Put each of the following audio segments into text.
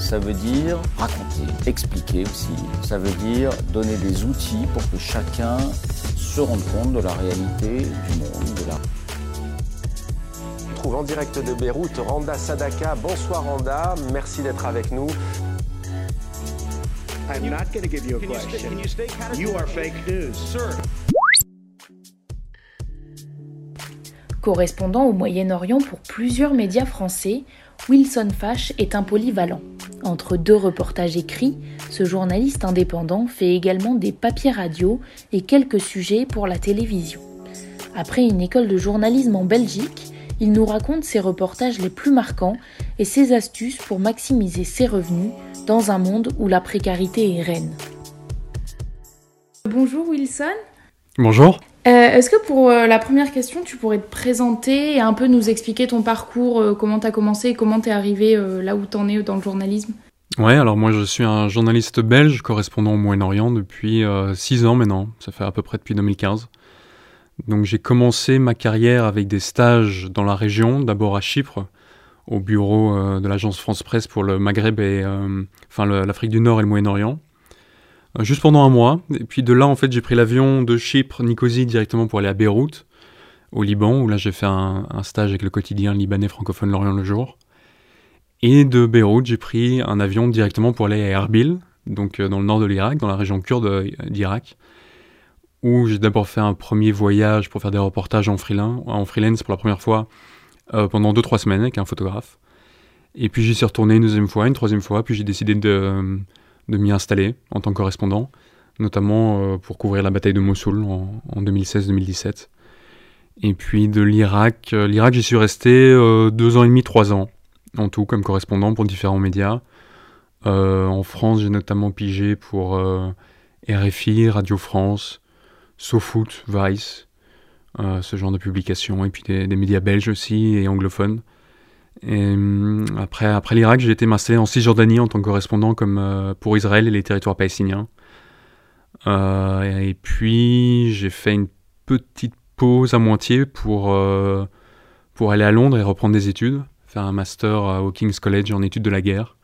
ça veut dire raconter, expliquer aussi. Ça veut dire donner des outils pour que chacun se rende compte de la réalité du monde, de la On trouve en direct de Beyrouth Randa Sadaka. Bonsoir Randa, merci d'être avec nous. I'm not going to give you a question. You are fake news. Correspondant au Moyen-Orient pour plusieurs médias français, Wilson Fash est un polyvalent. Entre deux reportages écrits, ce journaliste indépendant fait également des papiers radio et quelques sujets pour la télévision. Après une école de journalisme en Belgique, il nous raconte ses reportages les plus marquants et ses astuces pour maximiser ses revenus dans un monde où la précarité est reine. Bonjour Wilson. Bonjour. Euh, Est-ce que pour euh, la première question, tu pourrais te présenter et un peu nous expliquer ton parcours, euh, comment tu as commencé et comment tu es arrivé là où tu en es dans le journalisme? Ouais, alors moi je suis un journaliste belge correspondant au Moyen-Orient depuis 6 ans maintenant, ça fait à peu près depuis 2015. Donc j'ai commencé ma carrière avec des stages dans la région, d'abord à Chypre, au bureau de l'agence France Presse pour le Maghreb et enfin l'Afrique du Nord et le Moyen-Orient. Euh, juste pendant un mois, et puis de là en fait j'ai pris l'avion de Chypre, Nicosie directement pour aller à Beyrouth, au Liban, où là j'ai fait un, stage avec le quotidien libanais francophone L'Orient le jour. Et de Beyrouth, j'ai pris un avion directement pour aller à Erbil, donc euh, dans le nord de l'Irak, dans la région kurde euh, d'Irak, où j'ai d'abord fait un premier voyage pour faire des reportages en freelance, en freelance pour la première fois pendant 2-3 semaines avec un photographe. Et puis j'y suis retourné une deuxième fois, une troisième fois, puis j'ai décidé de, de m'y installer en tant que correspondant, notamment euh, pour couvrir la bataille de Mossoul en, en 2016-2017. Et puis de l'Irak, euh, l'Irak j'y suis resté euh, deux ans et demi, trois ans en tout comme correspondant pour différents médias. En France, j'ai notamment pigé pour RFI, Radio France, SoFoot, Vice, ce genre de publications, et puis des médias belges aussi et anglophones. Et hum, après, l'Irak, j'ai été m'installer en Cisjordanie en tant que correspondant comme, euh, pour Israël et les territoires palestiniens. Euh, et puis, j'ai fait une petite pause à moitié pour, euh, pour aller à Londres et reprendre des études faire un master euh, au King's College en études de la guerre,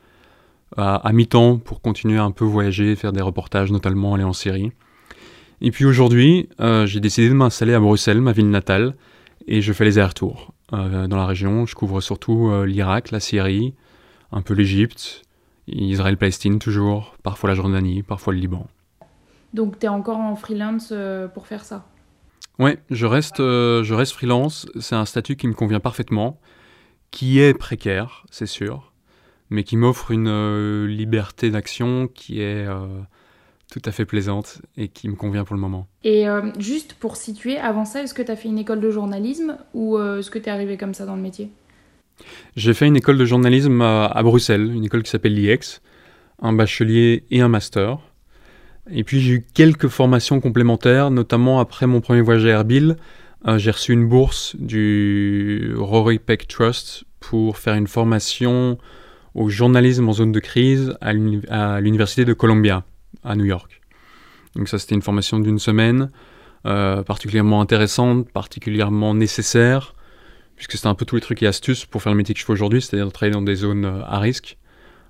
à, mi-temps pour continuer un peu voyager, faire des reportages, notamment aller en Syrie. Et puis aujourd'hui, euh, j'ai décidé de m'installer à Bruxelles, ma ville natale, et je fais les allers-retours euh, dans la région. Je couvre surtout euh, l'Irak, la Syrie, un peu l'Égypte, Israël-Palestine toujours, parfois la Jordanie, parfois le Liban. Donc tu es encore en freelance euh, pour faire ça? Ouais, je reste, je reste freelance. C'est un statut qui me convient parfaitement, qui est précaire, c'est sûr, mais qui m'offre une liberté d'action qui est tout à fait plaisante et qui me convient pour le moment. Et euh, juste pour situer, avant ça, est-ce que tu as fait une école de journalisme ou euh, est-ce que tu es arrivé comme ça dans le métier? J'ai fait une école de journalisme à, à Bruxelles, une école qui s'appelle l'IEX, un bachelier et un master. Et puis j'ai eu quelques formations complémentaires, notamment après mon premier voyage à Erbil, euh, j'ai reçu une bourse du Rory Peck Trust pour faire une formation au journalisme en zone de crise à l'université de Columbia, à New York. Donc ça c'était une formation d'une semaine, euh, particulièrement intéressante, particulièrement nécessaire, puisque c'était un peu tous les trucs et astuces pour faire le métier que je fais aujourd'hui, c'est-à-dire travailler dans des zones euh, à risque.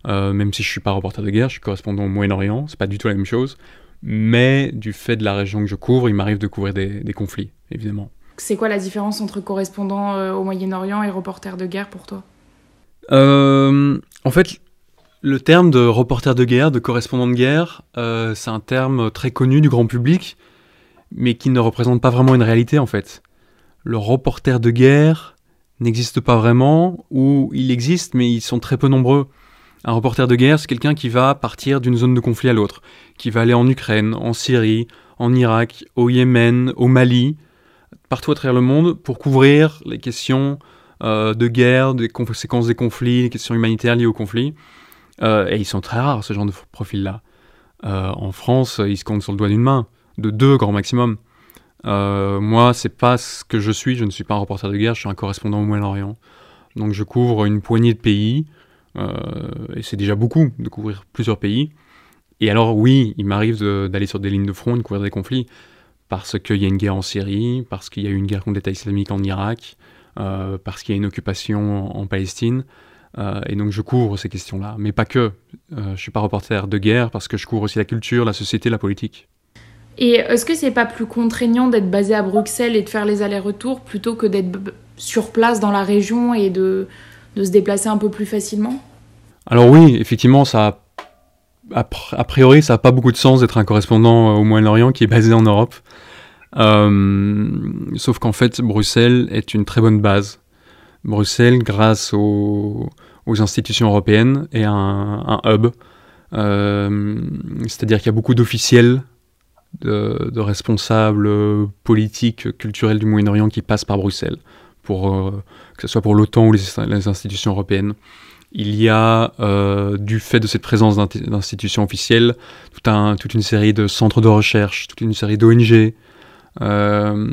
Euh, même si je suis pas reporter de guerre, je suis correspondant au Moyen-Orient, c'est pas du tout la même chose. Mais du fait de la région que je couvre, il m'arrive de couvrir des, des conflits, évidemment. C'est quoi la différence entre correspondant euh, au Moyen-Orient et reporter de guerre pour toi? Euh, en fait, Le terme de reporter de guerre, de correspondant de guerre, euh, c'est un terme très connu du grand public, mais qui ne représente pas vraiment une réalité en fait. Le reporter de guerre n'existe pas vraiment, ou il existe, mais ils sont très peu nombreux. Un reporter de guerre, c'est quelqu'un qui va partir d'une zone de conflit à l'autre, qui va aller en Ukraine, en Syrie, en Irak, au Yémen, au Mali, partout à travers le monde, pour couvrir les questions euh, de guerre, des conséquences des conflits, les questions humanitaires liées au conflit. Euh, et ils sont très rares, ce genre de profils-là. Euh, en France, ils se comptent sur le doigt d'une main, de deux grand maximum. moi, c'est pas ce que je suis, je ne suis pas un reporter de guerre, je suis un correspondant au Moyen-Orient. Donc je couvre une poignée de pays, et c'est déjà beaucoup de couvrir plusieurs pays. Et alors oui, il m'arrive d'aller sur des lignes de front, de couvrir des conflits, parce qu'il y a une guerre en Syrie, parce qu'il y a eu une guerre contre l'État islamique en Irak, euh, parce qu'il y a une occupation en, Palestine. Euh, et donc je couvre ces questions-là, mais pas que. Euh, je ne suis pas reporter de guerre parce que je couvre aussi la culture, la société, la politique. Et est-ce que c'est pas plus contraignant d'être basé à Bruxelles et de faire les allers-retours plutôt que d'être sur place dans la région et de, de se déplacer un peu plus facilement? Alors oui, effectivement, ça a a, priori, ça n'a pas beaucoup de sens d'être un correspondant euh, au Moyen-Orient qui est basé en Europe. Euh, sauf qu'en fait, Bruxelles est une très bonne base. Bruxelles, grâce aux, institutions européennes, est un, hub. Euh, c'est-à-dire qu'il y a beaucoup d'officiels, de, responsables politiques, culturels du Moyen-Orient qui passent par Bruxelles, pour, que ce soit pour l'OTAN ou les institutions européennes il y a, euh, du fait de cette présence d'institutions officielles, toute une série de centres de recherche, toute une série d'ONG. Euh,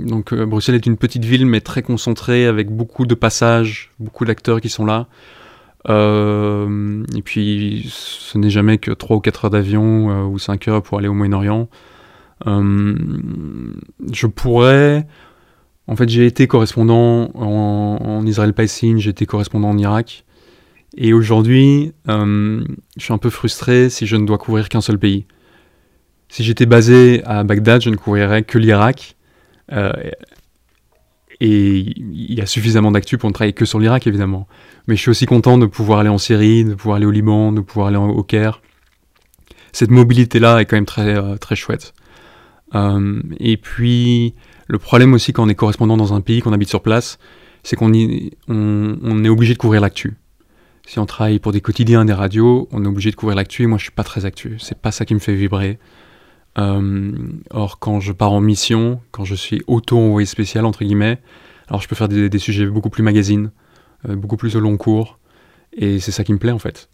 donc euh, Bruxelles est une petite ville mais très concentrée avec beaucoup de passages, beaucoup d'acteurs qui sont là. et puis ce n'est jamais que 3 ou 4 heures d'avion ou 5 heures pour aller au Moyen-Orient. je pourrais... En fait j'ai été correspondant en, en Israël-Palestine, j'ai été correspondant en Irak. Et aujourd'hui, euh, je suis un peu frustré si je ne dois couvrir qu'un seul pays. Si j'étais basé à Bagdad, je ne couvrirais que l'Irak. Euh, et il y a suffisamment d'actu pour ne travailler que sur l'Irak, évidemment. Mais je suis aussi content de pouvoir aller en Syrie, de pouvoir aller au Liban, de pouvoir aller au Caire. Cette mobilité-là est quand même très, euh, très chouette. et puis, le problème aussi quand on est correspondant dans un pays, qu'on habite sur place, c'est qu'on on est obligé de couvrir l'actu si on travaille pour des quotidiens, des radios, on est obligé de couvrir l'actu moi je suis pas très actu. C'est pas ça qui me fait vibrer. Euh, or, quand je pars en mission, quand je suis auto-envoyé spécial, entre guillemets, alors je peux faire des, sujets beaucoup plus magazines, euh, beaucoup plus au long cours, et c'est ça qui me plaît en fait.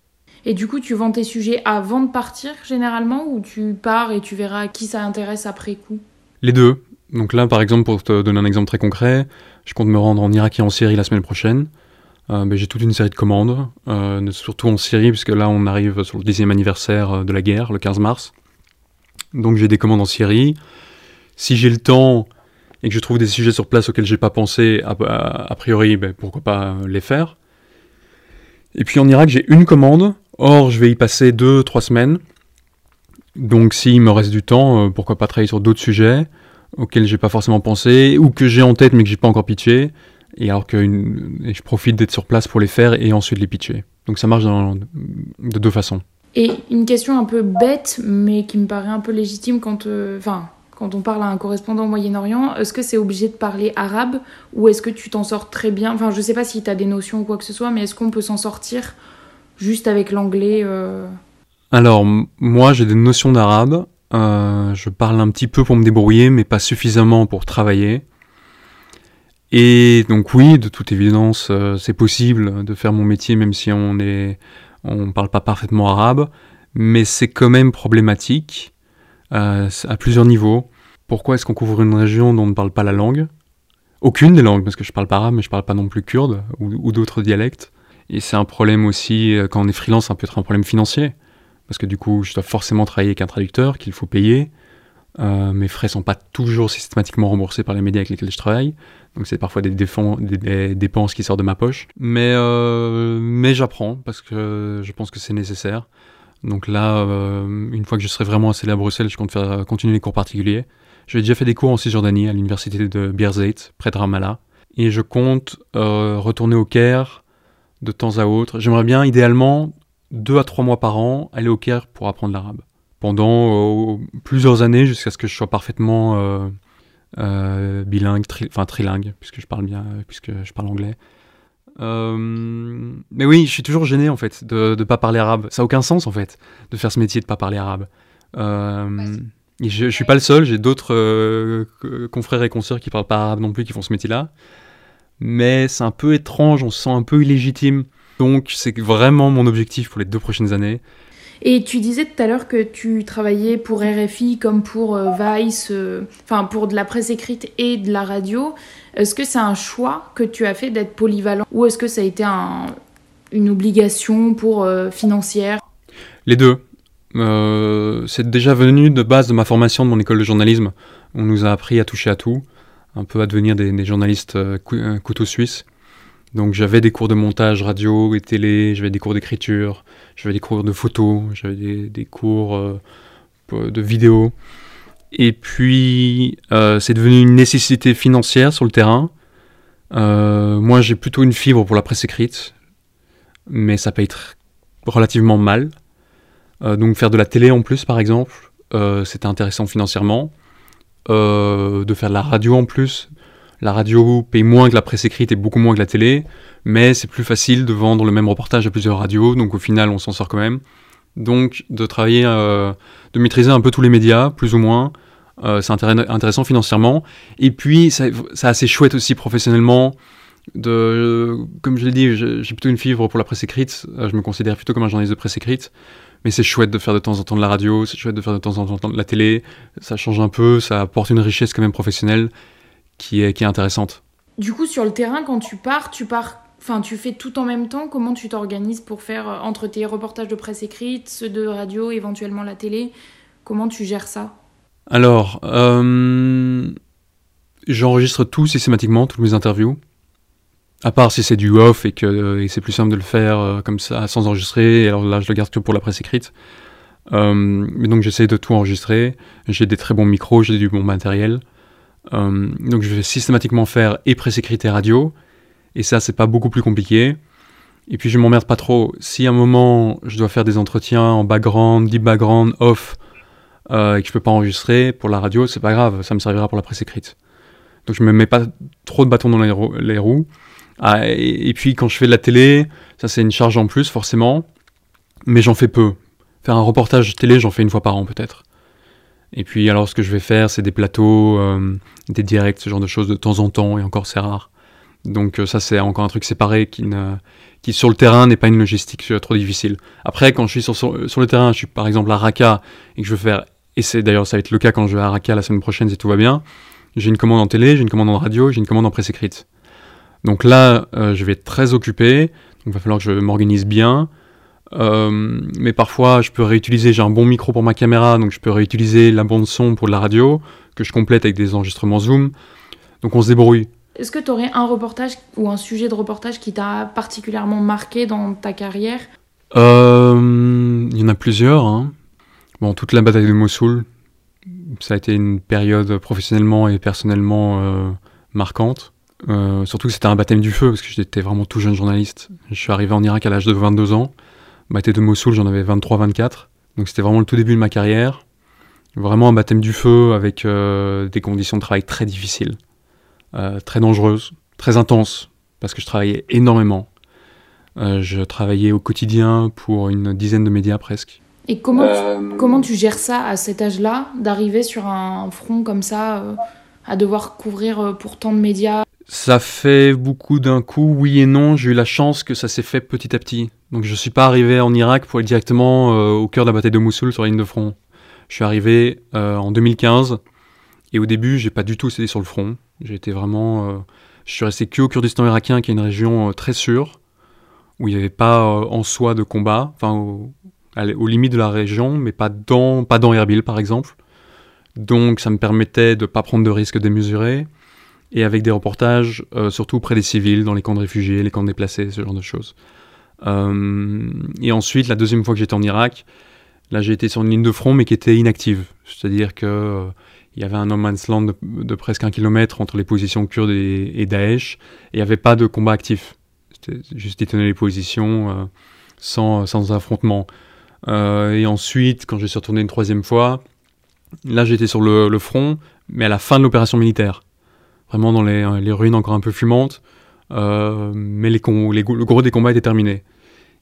Et du coup, tu vends tes sujets avant de partir généralement, ou tu pars et tu verras qui ça intéresse après coup? Les deux. Donc là, par exemple, pour te donner un exemple très concret, je compte me rendre en Irak et en Syrie la semaine prochaine. Euh, ben, j'ai toute une série de commandes, euh, surtout en Syrie, puisque là on arrive sur le dixième anniversaire de la guerre, le 15 mars. Donc j'ai des commandes en Syrie. Si j'ai le temps et que je trouve des sujets sur place auxquels j'ai pas pensé, a, priori, ben, pourquoi pas les faire. Et puis en Irak, j'ai une commande. Or, je vais y passer deux, trois semaines. Donc s'il me reste du temps, pourquoi pas travailler sur d'autres sujets auxquels j'ai pas forcément pensé, ou que j'ai en tête mais que j'ai pas encore pitché et alors que je profite d'être sur place pour les faire et ensuite les pitcher. Donc ça marche de deux façons. Et une question un peu bête, mais qui me paraît un peu légitime quand, euh, quand on parle à un correspondant au Moyen-Orient, est-ce que c'est obligé de parler arabe ou est-ce que tu t'en sors très bien? Enfin, je sais pas si tu as des notions ou quoi que ce soit, mais est-ce qu'on peut s'en sortir juste avec l'anglais euh? Alors, moi j'ai des notions d'arabe. Euh, je parle un petit peu pour me débrouiller, mais pas suffisamment pour travailler. Et donc oui, de toute évidence, c'est possible de faire mon métier même si on est, on parle pas parfaitement arabe, mais c'est quand même problématique euh, à plusieurs niveaux. Pourquoi est-ce qu'on couvre une région dont on ne parle pas la langue? Aucune des langues, parce que je parle pas arabe, mais je parle pas non plus kurde ou, d'autres dialectes. Et c'est un problème aussi euh, quand on est freelance, ça peut être un problème financier, parce que du coup, je dois forcément travailler avec un traducteur qu'il faut payer. Mes frais sont pas toujours systématiquement remboursés par les médias avec lesquels je travaille. Donc c'est parfois des, des, dépenses qui sortent de ma poche. Mais, euh, mais j'apprends parce que je pense que c'est nécessaire. Donc là, euh, une fois que je serai vraiment installé à Bruxelles, je compte faire continuer les cours particuliers. J'ai déjà fait des cours en Cisjordanie à l'université de Birzeit, près de Ramallah. Et je compte euh, retourner au Caire de temps à autre. J'aimerais bien, idéalement, deux à trois mois par an aller au Caire pour apprendre l'arabe. Pendant plusieurs années jusqu'à ce que je sois parfaitement bilingue, enfin trilingue, puisque je parle bien, puisque je parle anglais. mais oui, je suis toujours gêné en fait de ne pas parler arabe. Ça n'a aucun sens en fait de faire ce métier de pas parler arabe. je, ne suis pas le seul, j'ai d'autres confrères et consoeurs qui parlent pas arabe non plus qui font ce métier-là mais c'est un peu étrange, on se sent un peu illégitime. Donc c'est vraiment mon objectif pour les deux prochaines années. Et tu disais tout à l'heure que tu travaillais pour RFI comme pour euh, Vice, euh, enfin pour de la presse écrite et de la radio. Est-ce que c'est un choix que tu as fait d'être polyvalent ou est-ce que ça a été une obligation pour euh, financière? Les deux. c'est déjà venu de base de ma formation de mon école de journalisme. On nous a appris à toucher à tout un peu à devenir des, journalistes couteau suisse. Donc j'avais des cours de montage radio et télé, j'avais des cours d'écriture, j'avais des cours de photo, j'avais des, cours euh, de vidéo. Et puis c'est devenu une nécessité financière sur le terrain. moi j'ai plutôt une fibre pour la presse écrite, mais ça paye relativement mal. donc faire de la télé en plus par exemple, c'était intéressant financièrement. Euh, de faire de la radio en plus. La radio paye moins que la presse écrite et beaucoup moins que la télé, mais c'est plus facile de vendre le même reportage à plusieurs radios, donc au final on s'en sort quand même. Donc de travailler, euh, de maîtriser un peu tous les médias, plus ou moins, euh, c'est intéressant financièrement. Et puis c'est assez chouette aussi professionnellement. De, comme je l'ai dit, j'ai plutôt une fibre pour la presse écrite. Je me considère plutôt comme un journaliste de presse écrite mais c'est chouette de faire de temps en temps de la radio, c'est chouette de faire de temps en temps de la télé, ça change un peu, ça apporte une richesse quand même professionnelle qui est, qui est intéressante. Du coup, sur le terrain, quand tu pars, tu pars, enfin, tu fais tout en même temps. Comment tu t'organises pour faire euh, entre tes reportages de presse écrite, ceux de radio, éventuellement la télé? Comment tu gères ça? Alors, euh, j'enregistre tout systématiquement, toutes mes interviews. À part si c'est du off et que euh, c'est plus simple de le faire euh, comme ça sans enregistrer, et alors là je le garde que pour la presse écrite. Mais donc j'essaie de tout enregistrer. J'ai des très bons micros, j'ai du bon matériel. Donc je vais systématiquement faire et presse écrite et radio. Et ça c'est pas beaucoup plus compliqué. Et puis je m'emmerde pas trop. Si à un moment je dois faire des entretiens en background, deep background, off, et que je peux pas enregistrer pour la radio, c'est pas grave, ça me servira pour la presse écrite. Donc je me mets pas trop de bâtons dans les roues. Ah, et, puis quand je fais de la télé, ça c'est une charge en plus forcément, mais j'en fais peu. Faire un reportage télé, j'en fais une fois par an peut-être. Et puis alors ce que je vais faire, c'est des plateaux, euh, des directs, ce genre de choses de temps en temps, et encore c'est rare. Donc euh, ça c'est encore un truc séparé qui, ne, qui sur le terrain n'est pas une logistique euh, trop difficile. Après quand je suis sur, sur, le terrain, je suis par exemple à Raqqa et que je veux faire, et c'est d'ailleurs ça va être le cas quand je vais à Raqqa la semaine prochaine si tout va bien, j'ai une commande en télé, j'ai une commande en radio, j'ai une commande en presse écrite. Donc là, euh, je vais être très occupé, donc il va falloir que je m'organise bien. Euh, mais parfois, je peux réutiliser, j'ai un bon micro pour ma caméra, donc je peux réutiliser la bande son pour la radio, que je complète avec des enregistrements Zoom. Donc on se débrouille. Est-ce que tu aurais un reportage ou un sujet de reportage qui t'a particulièrement marqué dans ta carrière? Euh, Il y en a plusieurs. Hein. Bon, toute la bataille de Mossoul, ça a été une période professionnellement et personnellement marquante. Euh, surtout que c'était un baptême du feu, parce que j'étais vraiment tout jeune journaliste. Je suis arrivé en Irak à l'âge de 22 ans. Bataille de Mossoul, j'en avais 23-24. Donc c'était vraiment le tout début de ma carrière. Vraiment un baptême du feu avec euh, des conditions de travail très difficiles, euh, très dangereuses, très intenses, parce que je travaillais énormément. je travaillais au quotidien pour une dizaine de médias presque. Et comment, tu, comment tu gères ça à cet âge-là, d'arriver sur un front comme ça, à devoir couvrir pour tant de médias ça fait beaucoup d'un coup, oui et non. J'ai eu la chance que ça s'est fait petit à petit. Donc je ne suis pas arrivé en Irak pour être directement euh, au cœur de la bataille de Mossoul sur la ligne de front. Je suis arrivé euh, en 2015 et au début j'ai pas du tout cédé sur le front. J'ai été vraiment, euh, je suis resté que au Kurdistan irakien qui est une région très sûre où il n'y avait pas en soi de combat, enfin au, aux limites de la région, mais pas dans, pas dans Erbil par exemple. Donc ça me permettait de pas prendre de risques démesurés et avec des reportages euh, surtout près des civils, dans les camps de réfugiés, les camps de déplacés, ce genre de choses. Euh, et ensuite, la deuxième fois que j'étais en Irak, là j'ai été sur une ligne de front mais qui était inactive. C'est-à-dire que euh, il y avait un no man's land de, presque un kilomètre entre les positions kurdes et, Daesh, et il n'y avait pas de combat actif. C'était juste tenait les positions sans, sans affrontement. et ensuite, quand je suis retourné une troisième fois, là j'étais sur le, front, mais à la fin de l'opération militaire. Vraiment dans les, ruines encore un peu fumantes, mais les, les, le gros des combats était terminé.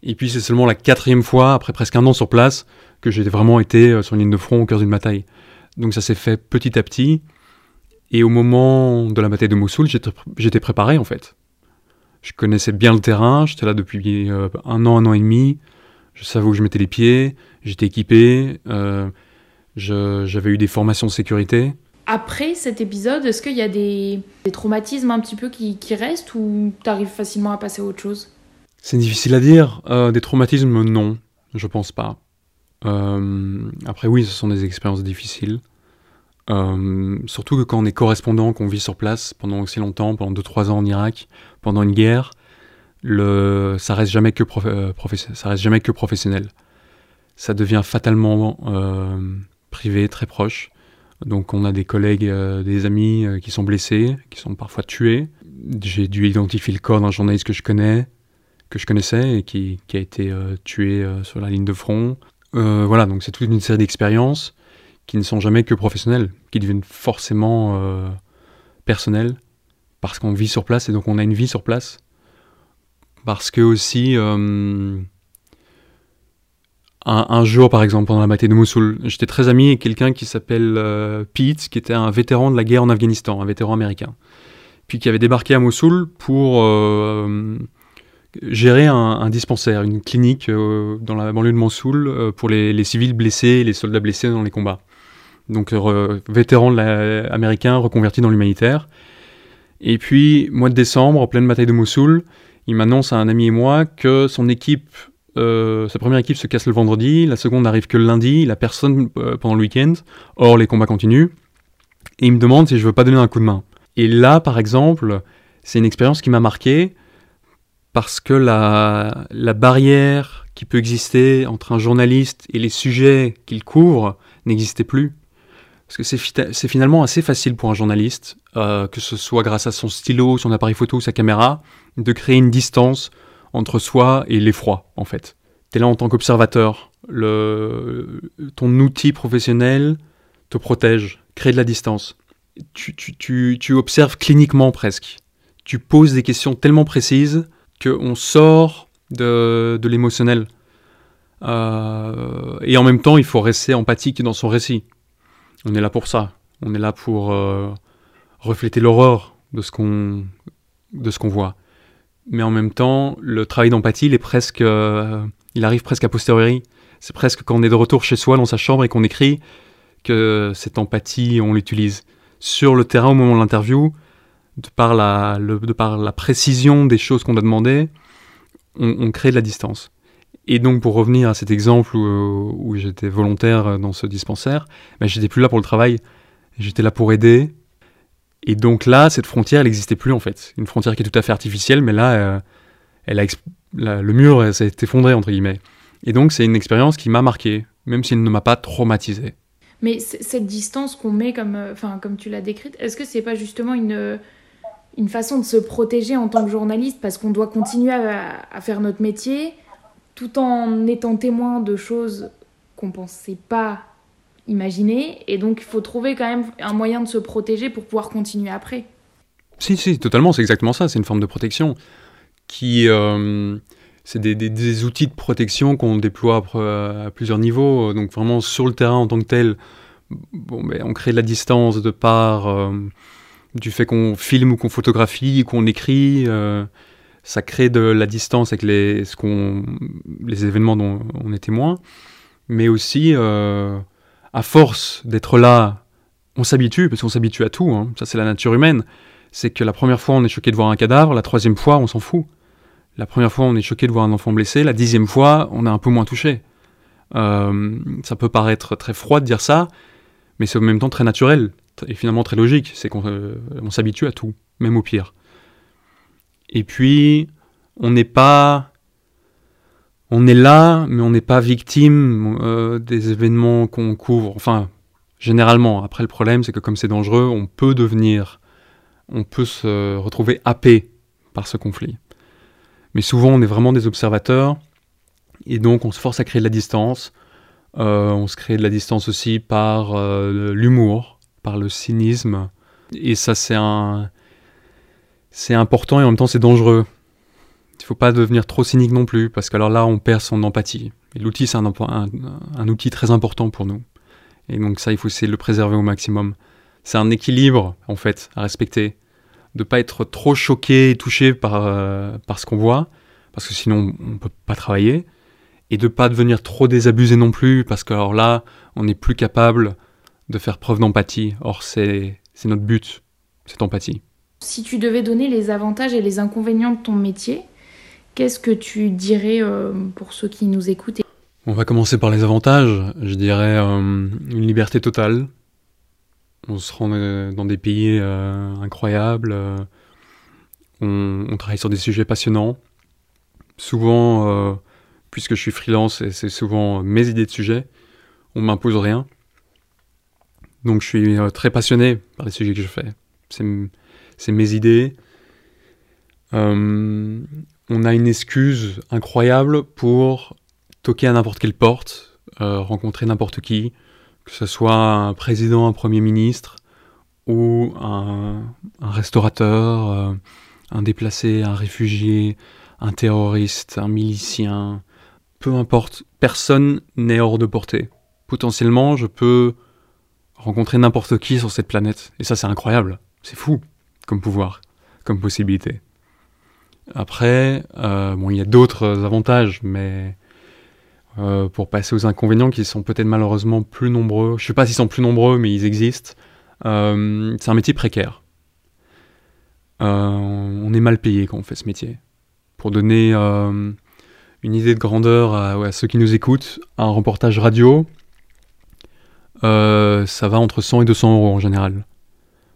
Et puis c'est seulement la quatrième fois, après presque un an sur place, que j'ai vraiment été sur une ligne de front au cœur d'une bataille. Donc ça s'est fait petit à petit. Et au moment de la bataille de Mossoul, j'étais préparé en fait. Je connaissais bien le terrain, j'étais là depuis euh, un an, un an et demi. Je savais où je mettais les pieds, j'étais équipé, euh, j'avais eu des formations de sécurité. Après cet épisode, est-ce qu'il y a des, traumatismes un petit peu qui, restent ou tu arrives facilement à passer à autre chose? C'est difficile à dire. Euh, des traumatismes, non, je pense pas. après, oui, ce sont des expériences difficiles. Euh, surtout que quand on est correspondant, qu'on vit sur place pendant aussi longtemps, pendant 2-3 ans en Irak, pendant une guerre, ça reste jamais que euh, ça reste jamais que professionnel. Ça devient fatalement euh, privé, très proche. Donc on a des collègues, des amis qui sont blessés, qui sont parfois tués. J'ai dû identifier le corps d'un journaliste que je connais, que je connaissais et qui, a été tué sur la ligne de front. voilà, donc c'est toute une série d'expériences qui ne sont jamais que professionnels, qui deviennent forcément euh, personnels, parce qu'on vit sur place et donc on a une vie sur place. Parce que aussi, euh, un, jour par exemple, pendant la bataille de Mossoul, j'étais très ami avec quelqu'un qui s'appelle euh, Pete, qui était un vétéran de la guerre en Afghanistan, un vétéran américain, puis qui avait débarqué à Mossoul pour gérer un, dispensaire, une clinique dans la banlieue de Mossoul pour les, civils blessés les soldats blessés dans les combats donc vétéran américain reconverti dans l'humanitaire. Et puis, mois de décembre, en pleine bataille de Mossoul, il m'annonce à un ami et moi que son équipe, euh, sa première équipe se casse le vendredi, la seconde n'arrive que le lundi, il a personne euh, pendant le week-end, or les combats continuent, et il me demande si je veux pas donner un coup de main. Et là, par exemple, c'est une expérience qui m'a marqué parce que la, la barrière qui peut exister entre un journaliste et les sujets qu'il couvre n'existait plus. Parce que c'est finalement assez facile pour un journaliste, euh, que ce soit grâce à son stylo, son appareil photo ou sa caméra, de créer une distance entre soi et l'effroi, en fait. Tu es là en tant qu'observateur. Ton outil professionnel te protège, crée de la distance. Tu, observes cliniquement presque. Tu poses des questions tellement précises qu'on sort de, l'émotionnel. Euh, et en même temps, il faut rester empathique dans son récit. On est là pour ça. On est là pour euh, refléter l'horreur de ce qu'on voit. Mais en même temps, le travail d'empathie, il est presque, euh, il arrive presque a posteriori. C'est presque quand on est de retour chez soi dans sa chambre et qu'on écrit que cette empathie, on l'utilise sur le terrain au moment de l'interview, de par la, précision des choses qu'on a demandées, on crée de la distance. Et donc, pour revenir à cet exemple où, j'étais volontaire dans ce dispensaire, ben, j'étais plus là pour le travail, j'étais là pour aider. Et donc là, cette frontière, elle n'existait plus en fait. Une frontière qui est tout à fait artificielle, mais là, euh, elle a le mur s'est effondré, entre guillemets. Et donc, c'est une expérience qui m'a marqué, même si elle ne m'a pas traumatisé. Mais cette distance qu'on met, comme, euh, comme tu l'as décrite, est-ce que c'est pas justement une, une façon de se protéger en tant que journaliste parce qu'on doit continuer à faire notre métier tout en étant témoin de choses qu'on pensait pas imaginer. Et donc, il faut trouver quand même un moyen de se protéger pour pouvoir continuer après. Si, si, totalement, c'est exactement ça. C'est une forme de protection qui. Euh, c'est des, outils de protection qu'on déploie à, plusieurs niveaux. Donc, vraiment, sur le terrain en tant que tel, bon, ben, on crée de la distance de part euh, du fait qu'on filme ou qu'on photographie, qu'on écrit. Euh, ça crée de la distance avec les, ce les événements dont on est témoin, mais aussi, euh, à force d'être là, on s'habitue, parce qu'on s'habitue à tout, hein. ça c'est la nature humaine, c'est que la première fois on est choqué de voir un cadavre, la troisième fois on s'en fout. La première fois on est choqué de voir un enfant blessé, la dixième fois on est un peu moins touché. Euh, ça peut paraître très froid de dire ça, mais c'est en même temps très naturel et finalement très logique, c'est qu'on euh, s'habitue à tout, même au pire. Et puis, on n'est pas... On est là, mais on n'est pas victime euh, des événements qu'on couvre. Enfin, généralement. Après, le problème, c'est que comme c'est dangereux, on peut devenir... On peut se retrouver happé par ce conflit. Mais souvent, on est vraiment des observateurs. et donc on se force à créer de la distance. Euh, on se crée de la distance aussi par euh, l'humour, par le cynisme. Et ça, c'est un... C'est important et en même temps, c'est dangereux. Il ne faut pas devenir trop cynique non plus, parce que alors là, on perd son empathie. Et l'outil, c'est un, outil très important pour nous. Et donc ça, il faut essayer de le préserver au maximum. C'est un équilibre, en fait, à respecter. De pas être trop choqué et touché par, euh, par ce qu'on voit, parce que sinon, on ne peut pas travailler et de pas devenir trop désabusé non plus, parce que alors là, on n'est plus capable de faire preuve d'empathie. Or, c'est notre but, cette empathie. Si tu devais donner les avantages et les inconvénients de ton métier, qu'est-ce que tu dirais euh, pour ceux qui nous écoutent On va commencer par les avantages. Je dirais euh, une liberté totale. On se rend euh, dans des pays incroyables. On, travaille sur des sujets passionnants. Souvent, puisque je suis freelance et c'est souvent mes idées de sujet, on m'impose rien. Donc je suis très passionné par les sujets que je fais. C'est mes idées. On a une excuse incroyable pour toquer à n'importe quelle porte, euh, rencontrer n'importe qui, que ce soit un président, un premier ministre, ou un, un restaurateur, un déplacé, un réfugié, un terroriste, un milicien, peu importe, personne n'est hors de portée. Potentiellement, je peux rencontrer n'importe qui sur cette planète. Et ça, c'est incroyable. C'est fou comme pouvoir, comme possibilité. Après, euh, bon, il y a d'autres avantages, mais euh, pour passer aux inconvénients qui sont peut-être malheureusement plus nombreux, je ne sais pas s'ils sont plus nombreux, mais ils existent. Euh, c'est un métier précaire. on est mal payé quand on fait ce métier. Pour donner une idée de grandeur à, ceux qui nous écoutent, un reportage radio, ça va entre 100 et 200 euros en général.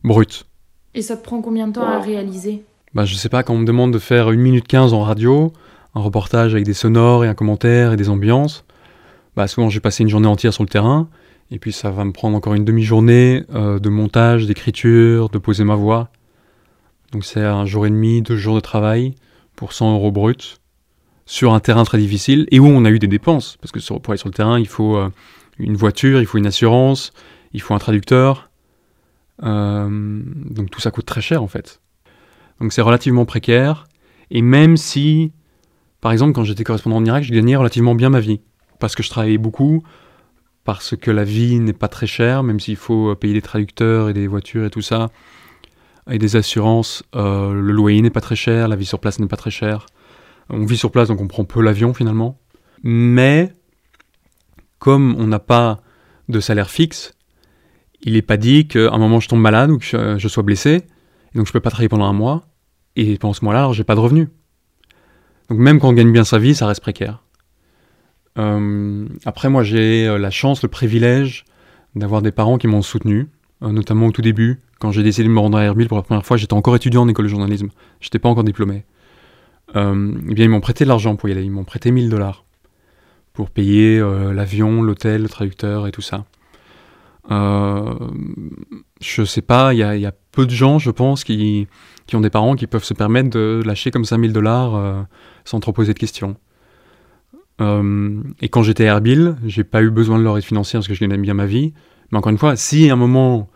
Brut. Et ça te prend combien de temps à réaliser? Bah, Je sais pas, quand on me demande de faire 1 minute 15 en radio, un reportage avec des sonores et un commentaire et des ambiances, bah, souvent j'ai passé une journée entière sur le terrain, et puis ça va me prendre encore une demi-journée euh, de montage, d'écriture, de poser ma voix. Donc c'est un jour et demi, deux jours de travail pour 100 euros brut sur un terrain très difficile et où on a eu des dépenses. Parce que pour aller sur le terrain, il faut euh, une voiture, il faut une assurance, il faut un traducteur. Euh, donc tout ça coûte très cher en fait. Donc c'est relativement précaire. Et même si, par exemple, quand j'étais correspondant en Irak, je gagnais relativement bien ma vie. Parce que je travaillais beaucoup, parce que la vie n'est pas très chère, même s'il faut euh, payer des traducteurs et des voitures et tout ça, et des assurances, le loyer n'est pas très cher, la vie sur place n'est pas très chère. On vit sur place, donc on prend peu l'avion finalement. Mais comme on n'a pas de salaire fixe, il n'est pas dit qu'à un moment je tombe malade ou que je, sois blessé, et donc je ne peux pas travailler pendant un mois, et pendant ce mois-là, j'ai pas de revenus. Donc même quand on gagne bien sa vie, ça reste précaire. Euh, après, moi, j'ai euh, la chance, le privilège d'avoir des parents qui m'ont soutenu, euh, notamment au tout début, quand j'ai décidé de me rendre à Erbil pour la première fois, j'étais encore étudiant en école de journalisme, j'étais pas encore diplômé eh bien ils m'ont prêté de l'argent pour y aller. Ils m'ont prêté 1000 dollars pour payer l'avion, l'hôtel, le traducteur et tout ça. Je sais pas, il y a, peu de gens, je pense, qui, qui, ont des parents qui peuvent se permettre de lâcher comme ça 1000 dollars euh, sans trop poser de questions. Euh, et quand j'étais à Erbil, j'ai pas eu besoin de leur aide financière parce que je gagnais bien ma vie. Mais encore une fois, si à un moment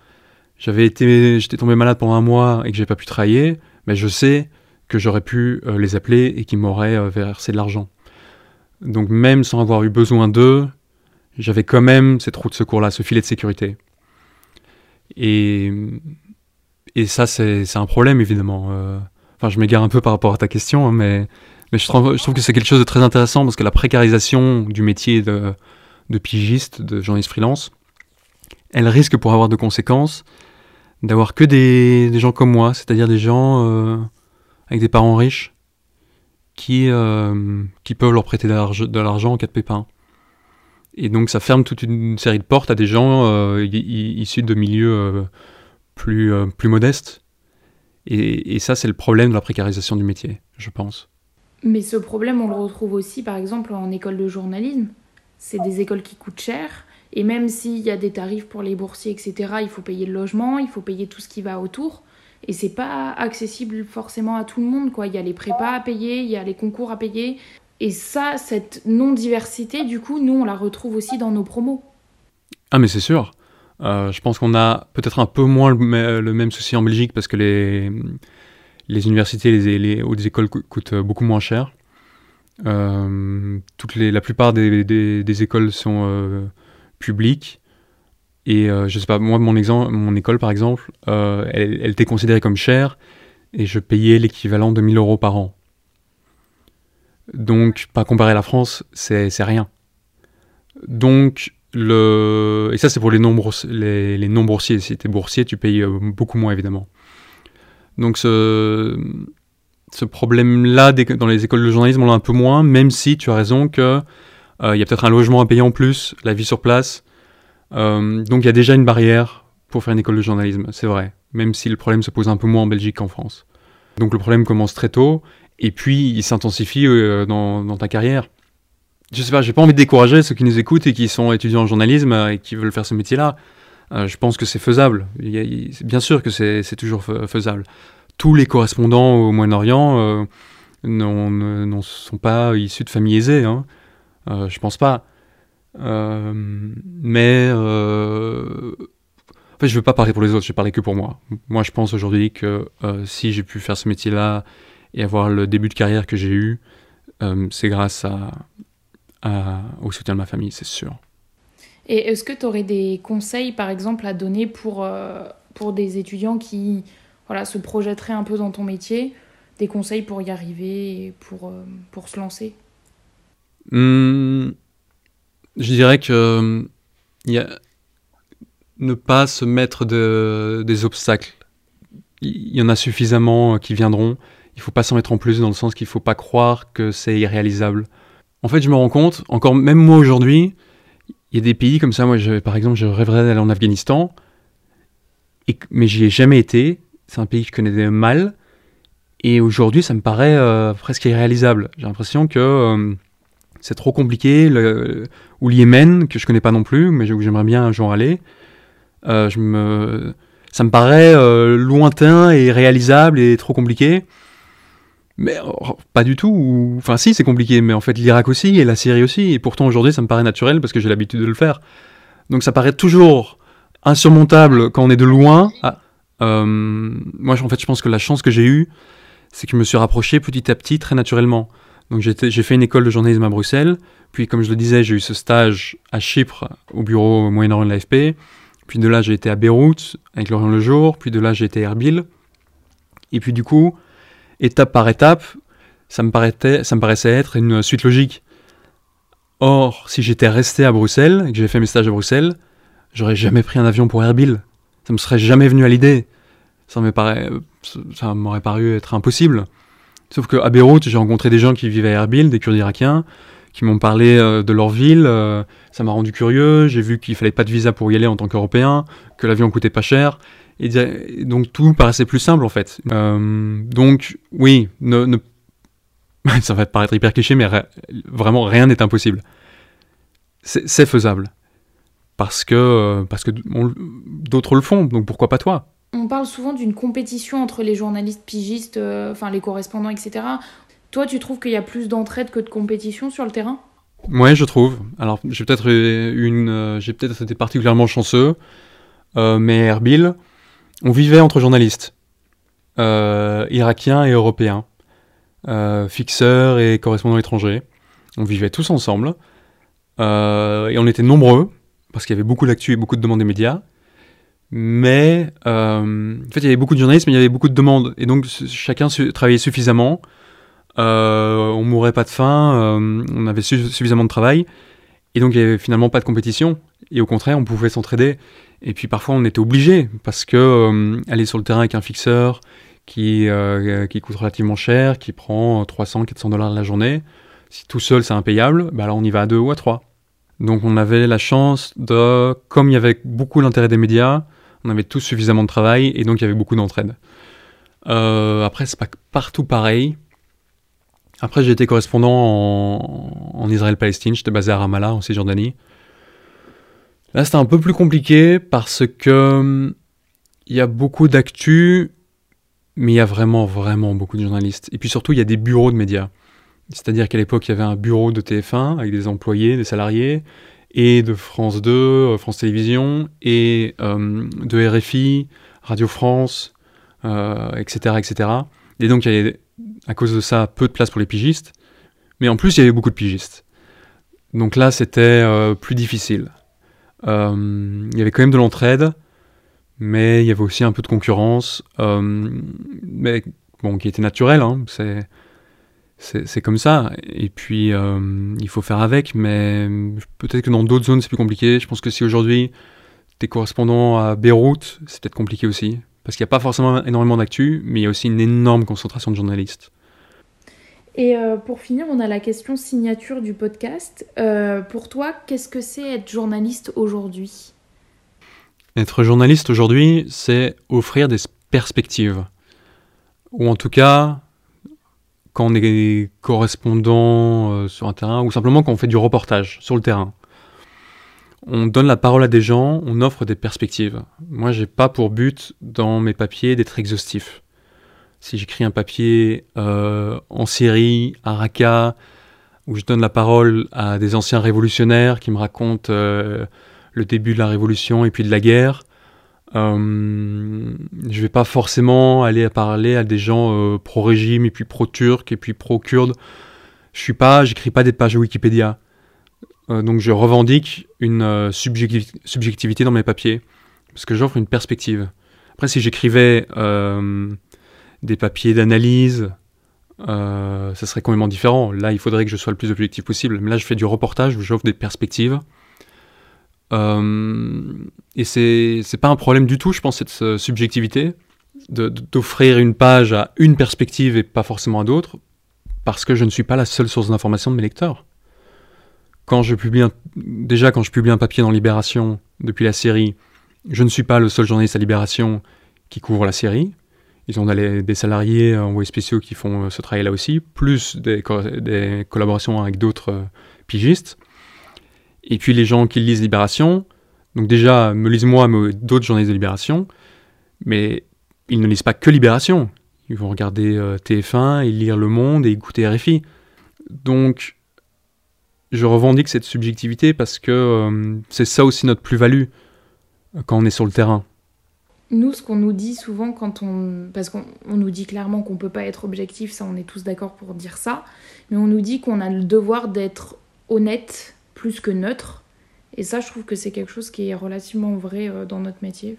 j'avais été, j'étais tombé malade pendant un mois et que j'ai pas pu travailler, ben je sais que j'aurais pu euh, les appeler et qui m'auraient versé de l'argent. Donc même sans avoir eu besoin d'eux, j'avais quand même cette roue de secours-là, ce filet de sécurité. Et, et ça, c'est un problème, évidemment. Euh. enfin, je m'égare un peu par rapport à ta question, hein, mais, je, trouve, que c'est quelque chose de très intéressant parce que la précarisation du métier de, pigiste, de journaliste freelance, elle risque pour avoir de conséquences d'avoir que des, gens comme moi, c'est-à-dire des gens avec des parents riches qui, euh, peuvent leur prêter de l'argent en cas de pépin. Et donc ça ferme toute une série de portes à des gens euh, issus de milieux euh, plus, plus modestes. Et, et ça, c'est le problème de la précarisation du métier, je pense. Mais ce problème, on le retrouve aussi, par exemple, en école de journalisme. C'est des écoles qui coûtent cher. Et même s'il y a des tarifs pour les boursiers, etc., il faut payer le logement, il faut payer tout ce qui va autour et c'est pas accessible forcément à tout le monde quoi. Il y a les prépas à payer, il y a les concours à payer. Et ça, cette non-diversité, du coup, nous, on la retrouve aussi dans nos promos. Ah, mais c'est sûr. Euh, je pense qu'on a peut-être un peu moins le, même souci en Belgique parce que les, universités, les, les écoles coûtent beaucoup moins cher. Euh, toutes les, la plupart des, écoles sont euh, publiques. Et je sais pas, moi, mon, exemple, mon école, par exemple, elle, elle, était considérée comme chère et je payais l'équivalent de 1000 euros par an. Donc, pas comparé à la France, c'est rien. Donc, et ça, c'est pour les non-boursiers. Si tu es boursier, tu payes euh, beaucoup moins, évidemment. Donc, ce, problème-là, dans les écoles de journalisme, on l'a un peu moins, même si tu as raison que euh, y a peut-être un logement à payer en plus, la vie sur place. Euh, donc, il y a déjà une barrière pour faire une école de journalisme, c'est vrai. Même si le problème se pose un peu moins en Belgique qu'en France. Donc, le problème commence très tôt. Et puis, il s'intensifie dans, ta carrière. Je sais pas, j'ai pas envie de décourager ceux qui nous écoutent et qui sont étudiants en journalisme euh, et qui veulent faire ce métier-là. Euh, je pense que c'est faisable. Bien sûr que c'est toujours faisable. Tous les correspondants au Moyen-Orient ne sont pas issus de familles aisées. Hein. je pense pas. mais en fait, je veux pas parler pour les autres, je parler que pour moi. Moi, je pense aujourd'hui que si j'ai pu faire ce métier-là et avoir le début de carrière que j'ai eu, euh, c'est grâce à, au soutien de ma famille, c'est sûr. Et est-ce que tu aurais des conseils, par exemple, à donner pour, euh, pour des étudiants qui voilà, se projetteraient un peu dans ton métier? Des conseils pour y arriver, pour, euh, pour se lancer? Hmm, Je dirais que y a, ne pas se mettre de, des obstacles. Il y en a suffisamment qui viendront il faut pas s'en mettre en plus dans le sens qu'il faut pas croire que c'est irréalisable. En fait, je me rends compte, encore même moi aujourd'hui, il y a des pays comme ça, moi par exemple, je rêverais d'aller en Afghanistan, et, mais j'y ai jamais été, c'est un pays que je connais mal, et aujourd'hui ça me paraît euh, presque irréalisable. J'ai l'impression que euh, c'est trop compliqué, le, ou l'Yémen, que je connais pas non plus, mais où j'aimerais bien un jour aller, euh, ça me paraît lointain et réalisable et trop compliqué. Mais oh, pas du tout. Enfin, si, c'est compliqué, mais en fait, l'Irak aussi et la Syrie aussi. Et pourtant, aujourd'hui, ça me paraît naturel parce que j'ai l'habitude de le faire. Donc, ça paraît toujours insurmontable quand on est de loin. Ah, euh, moi, en fait, je pense que la chance que j'ai eue, c'est que je me suis rapproché petit à petit, très naturellement. Donc, j'ai fait une école de journalisme à Bruxelles. Puis, comme je le disais, j'ai eu ce stage à Chypre, au bureau Moyen-Orient de l'AFP. Puis de là, j'ai été à Beyrouth, avec Lorient Le Jour. Puis de là, j'ai été à Erbil. Et puis, du coup, étape par étape, ça me, paraissait, être une suite logique. Or, si j'étais resté à Bruxelles et que j'avais fait mes stages à Bruxelles, j'aurais jamais pris un avion pour Erbil. Ça me serait jamais venu à l'idée. Ça m'aurait paru être impossible. Sauf qu'à Beyrouth, j'ai rencontré des gens qui vivaient à Erbil, des Kurdes irakiens, qui m'ont parlé euh, de leur ville. Euh, ça m'a rendu curieux. J'ai vu qu'il fallait pas de visa pour y aller en tant qu'Européen, que l'avion coûtait pas cher. Et donc tout paraissait plus simple en fait. Euh, donc oui, ne, ça va paraître hyper cliché, mais vraiment rien n'est impossible. C'est faisable. Parce que, parce que d'autres le font, donc pourquoi pas toi? On parle souvent d'une compétition entre les journalistes pigistes, euh, enfin les correspondants, etc. Toi, tu trouves qu'il y a plus d'entraide que de compétition sur le terrain? Ouais, je trouve. Alors, j'ai peut-être une, euh, j'ai peut-être été particulièrement chanceux, mais Erbil, on vivait entre journalistes, euh, irakiens et européens, euh, fixeurs et correspondants étrangers. On vivait tous ensemble. Euh, et on était nombreux, parce qu'il y avait beaucoup d'actu et beaucoup de demandes des médias. Mais en fait, il y avait beaucoup de journalistes, mais il y avait beaucoup de demandes. Et donc, chacun travaillait suffisamment. on mourait pas de faim, on avait suffisamment de travail. Et donc, il n'y avait finalement pas de compétition. Et au contraire, on pouvait s'entraider. Et puis parfois, on était obligé parce que euh, aller sur le terrain avec un fixeur qui, euh, qui coûte relativement cher, qui prend 300, 400 dollars la journée, si tout seul c'est impayable, bah là on y va à deux ou à trois. Donc on avait la chance de, comme il y avait beaucoup d'intérêt des médias, on avait tous suffisamment de travail et donc il y avait beaucoup d'entraide. Euh, après, c'est pas partout pareil. Après, j'ai été correspondant en Israël-Palestine, j'étais basé à Ramallah, en Cisjordanie. Là, c'était un peu plus compliqué parce que il y a beaucoup d'actu, mais il y a vraiment, vraiment beaucoup de journalistes. Et puis surtout, il y a des bureaux de médias. C'est-à-dire qu'à l'époque, il y avait un bureau de TF1 avec des employés, des salariés, et de France 2, euh, France Télévisions, et euh, de RFI, Radio France, etc., etc. Et donc, il y avait, à cause de ça, peu de place pour les pigistes. Mais en plus, il y avait beaucoup de pigistes. Donc là, c'était plus difficile. Il y avait quand même de l'entraide, mais il y avait aussi un peu de concurrence, mais bon, qui était naturelle. Hein, c'est c'est comme ça. Et puis, euh, il faut faire avec, mais peut-être que dans d'autres zones, c'est plus compliqué. Je pense que si aujourd'hui, tu es correspondant à Beyrouth, c'est peut-être compliqué aussi. Parce qu'il n'y a pas forcément énormément d'actu, mais il y a aussi une énorme concentration de journalistes. Et euh, pour finir, on a la question signature du podcast. Euh, pour toi, qu'est-ce que c'est être journaliste aujourd'hui? Être journaliste aujourd'hui, c'est offrir des perspectives. Ou en tout cas, quand on est correspondant euh, sur un terrain ou simplement quand on fait du reportage sur le terrain. On donne la parole à des gens, on offre des perspectives. Moi, j'ai pas pour but dans mes papiers d'être exhaustif. Si j'écris un papier euh, en Syrie, à Raqqa, où je donne la parole à des anciens révolutionnaires qui me racontent euh, le début de la révolution et puis de la guerre, euh, je vais pas forcément aller parler à des gens pro-régime et puis pro-turc et puis pro-kurde. Je suis pas, j'écris pas des pages Wikipédia. Donc je revendique une subjectivité dans mes papiers parce que j'offre une perspective. Après, si j'écrivais des papiers d'analyse, ça serait complètement différent. Là, il faudrait que je sois le plus objectif possible. Mais là, je fais du reportage j'offre des perspectives. Euh, et c'est, c'est pas un problème du tout, je pense, cette subjectivité, d'offrir une page à une perspective et pas forcément à d'autres, parce que je ne suis pas la seule source d'information de mes lecteurs. Quand je publie déjà, quand je publie un papier dans Libération depuis la série, je ne suis pas le seul journaliste à Libération qui couvre la série. Ils ont des salariés envoyés spéciaux qui font euh, ce travail-là aussi, plus des, des collaborations avec d'autres euh, pigistes. Et puis les gens qui lisent Libération, donc déjà me lisent moi, mais d'autres journalistes de Libération, mais ils ne lisent pas que Libération. Ils vont regarder euh, TF1, et lire Le Monde et écouter RFI. Donc je revendique cette subjectivité parce que c'est ça aussi notre plus-value quand on est sur le terrain. Nous, ce qu'on nous dit souvent quand on... Parce qu'on nous dit clairement qu'on ne peut pas être objectif, ça on est tous d'accord pour dire ça, mais on nous dit qu'on a le devoir d'être honnête plus que neutre. Et ça, je trouve que c'est quelque chose qui est relativement vrai euh, dans notre métier.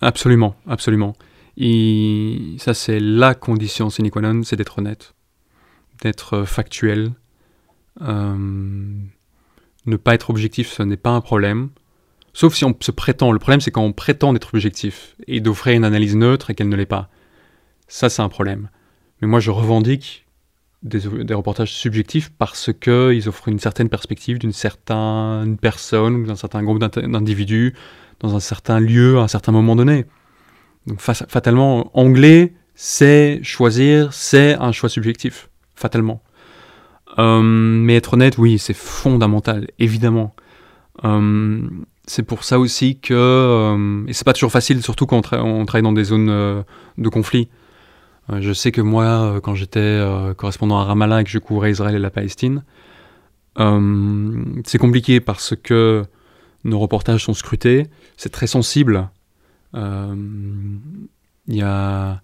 Absolument, absolument. Et ça, c'est la condition sine qua non, c'est d'être honnête, d'être factuel. Euh, ne pas être objectif, ce n'est pas un problème. Sauf si on se prétend. Le problème, c'est quand on prétend d'être objectif et d'offrir une analyse neutre et qu'elle ne l'est pas. Ça, c'est un problème. Mais moi, je revendique des, reportages subjectifs parce qu'ils offrent une certaine perspective d'une certaine personne ou d'un certain groupe d'individus dans un certain lieu à un certain moment donné. Donc fatalement, anglais, c'est choisir, c'est un choix subjectif, fatalement. Euh, mais être honnête, oui, c'est fondamental, évidemment. Euh, c'est pour ça aussi que, euh, et c'est pas toujours facile, surtout quand on, travaille dans des zones de conflit. Euh, je sais que moi, euh, quand j'étais euh, correspondant à Ramallah et que je couvrais Israël et la Palestine, c'est compliqué parce que nos reportages sont scrutés, c'est très sensible. Il y a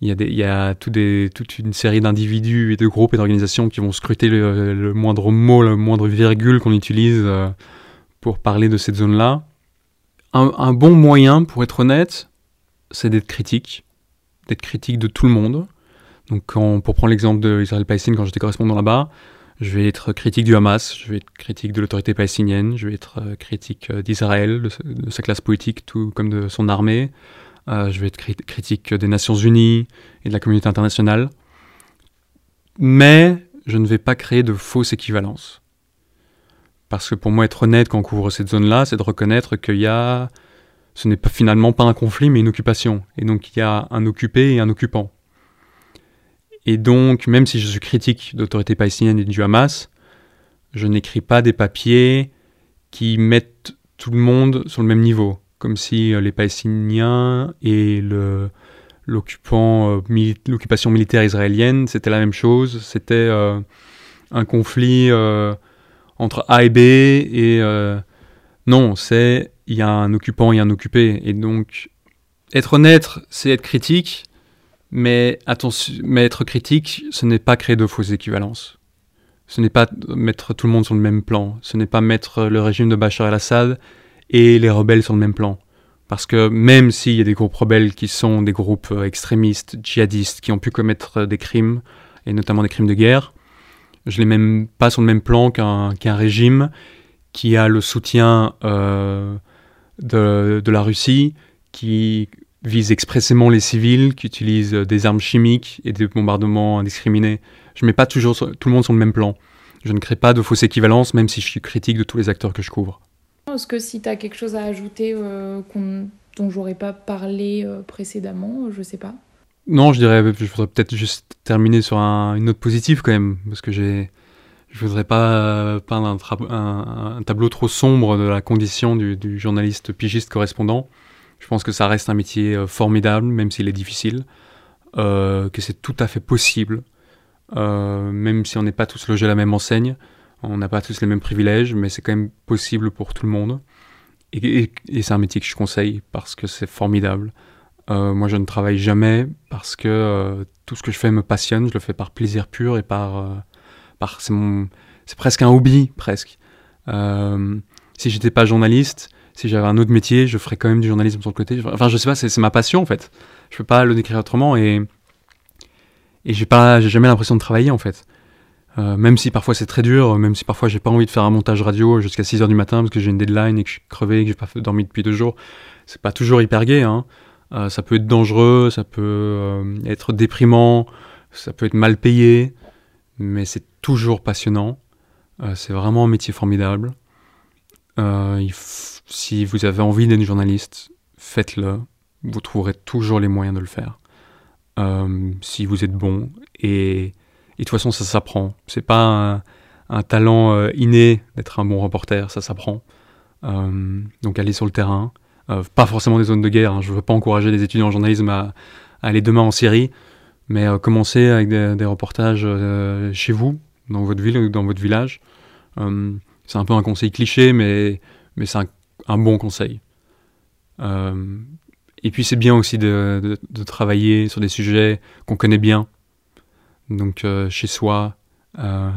il y a, des, y a toute une série d'individus et de groupes et d'organisations qui vont scruter le, moindre mot, le moindre virgule qu'on utilise pour parler de cette zone-là. Un, bon moyen, pour être honnête, c'est d'être critique d'être critique de tout le monde. Donc quand, pour prendre l'exemple d'Israël-Palestine, quand j'étais correspondant là-bas, je vais être critique du Hamas, je vais être critique de l'autorité palestinienne, je vais être euh, critique euh, d'Israël, de, sa classe politique, tout comme de son armée. Euh, je vais être critique des Nations Unies et de la communauté internationale. Mais je ne vais pas créer de fausses équivalences. Parce que pour moi, être honnête quand on couvre cette zone-là, c'est de reconnaître qu'il y a ce n'est finalement pas un conflit, mais une occupation. Et donc il y a un occupé et un occupant. Et donc, même si je suis critique d'autorité palestinienne et du Hamas, je n'écris pas des papiers qui mettent tout le monde sur le même niveau, comme si euh, les Palestiniens et le, l'occupation militaire israélienne, c'était la même chose. C'était un conflit entre A et B et non, c'est il y a un occupant et un occupé. Et donc, être honnête, c'est être critique, mais, attention, mais être critique, ce n'est pas créer de fausses équivalences. Ce n'est pas mettre tout le monde sur le même plan. Ce n'est pas mettre le régime de Bachar el-Assad et les rebelles sur le même plan. Parce que même s'il y a des groupes rebelles qui sont des groupes euh, extrémistes, djihadistes, qui ont pu commettre des crimes, et notamment des crimes de guerre, je ne les mets pas sur le même plan qu'un régime qui a le soutien euh, de, la Russie, qui vise expressément les civils, qui utilise des armes chimiques et des bombardements indiscriminés. Je ne mets pas toujours tout le monde sur le même plan. Je ne crée pas de fausse équivalence, même si je suis critique de tous les acteurs que je couvre. Est-ce que si tu as quelque chose à ajouter euh, dont j'aurais pas parlé euh, précédemment, je sais pas Non, je dirais, je voudrais peut-être juste terminer sur une note positive quand même, parce que j'ai, je voudrais pas peindre un, tableau trop sombre de la condition du, journaliste pigiste correspondant. Je pense que ça reste un métier euh, formidable, même s'il est difficile, euh, que c'est tout à fait possible, euh, même si on n'est pas tous logés à la même enseigne, on n'a pas tous les mêmes privilèges, mais c'est quand même possible pour tout le monde. Et, c'est un métier que je conseille parce que c'est formidable. Moi, je ne travaille jamais parce que tout ce que je fais me passionne. Je le fais par plaisir pur et par, par c'est mon, c'est presque un hobby presque. si j'étais pas journaliste, si j'avais un autre métier, je ferais quand même du journalisme sur le côté. Enfin, je sais pas, c'est ma passion en fait. Je peux pas le décrire autrement et et j'ai pas, j'ai jamais l'impression de travailler en fait. Euh, même si parfois c'est très dur, même si parfois j'ai pas envie de faire un montage radio jusqu'à 6 heures du matin parce que j'ai une deadline et que je suis crevé et que j'ai pas dormi depuis deux jours, c'est pas toujours hyper gai. Hein. Euh, ça peut être dangereux, ça peut euh, être déprimant, ça peut être mal payé, mais c'est toujours passionnant. c'est vraiment un métier formidable. si vous avez envie d'être journaliste, faites-le. Vous trouverez toujours les moyens de le faire. Euh, si vous êtes bon. Et, et, de toute façon, ça s'apprend. C'est pas un, talent euh, inné d'être un bon reporter, ça s'apprend. Euh, donc allez sur le terrain. Pas forcément des zones de guerre. Hein. Je ne veux pas encourager les étudiants en journalisme à, aller demain en Syrie, mais commencez avec des, reportages chez vous, dans votre ville ou dans votre village. c'est un peu un conseil cliché, mais, c'est un bon conseil. Euh, et puis c'est bien aussi de, travailler sur des sujets qu'on connaît bien, donc euh, chez soi, euh,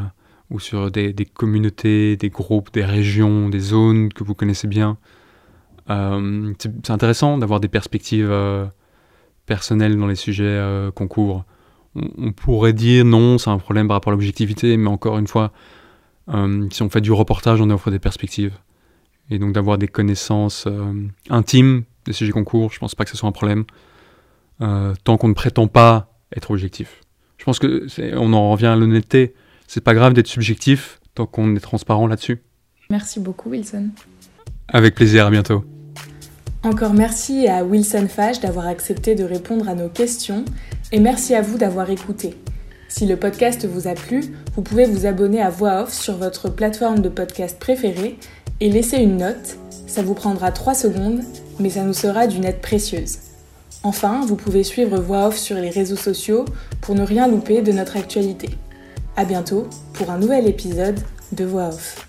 ou sur des, communautés, des groupes, des régions, des zones que vous connaissez bien. C'est intéressant d'avoir des perspectives personnelles dans les sujets qu'on couvre. On, on, pourrait dire non, c'est un problème par rapport à l'objectivité, mais encore une fois, si on fait du reportage, on offre des perspectives. Et donc d'avoir des connaissances euh, intimes des sujets concours, je pense pas que ce soit un problème, euh, tant qu'on ne prétend pas être objectif. Je pense que on en revient à l'honnêteté. C'est pas grave d'être subjectif tant qu'on est transparent là-dessus. Merci beaucoup, Wilson. Avec plaisir, à bientôt. Encore merci à Wilson Fage d'avoir accepté de répondre à nos questions et merci à vous d'avoir écouté. Si le podcast vous a plu, vous pouvez vous abonner à Voix Off sur votre plateforme de podcast préférée et laissez une note. Ça vous prendra 3 secondes, mais ça nous sera d'une aide précieuse. Enfin, vous pouvez suivre Voix Off sur les réseaux sociaux pour ne rien louper de notre actualité. A bientôt pour un nouvel épisode de Voix Off.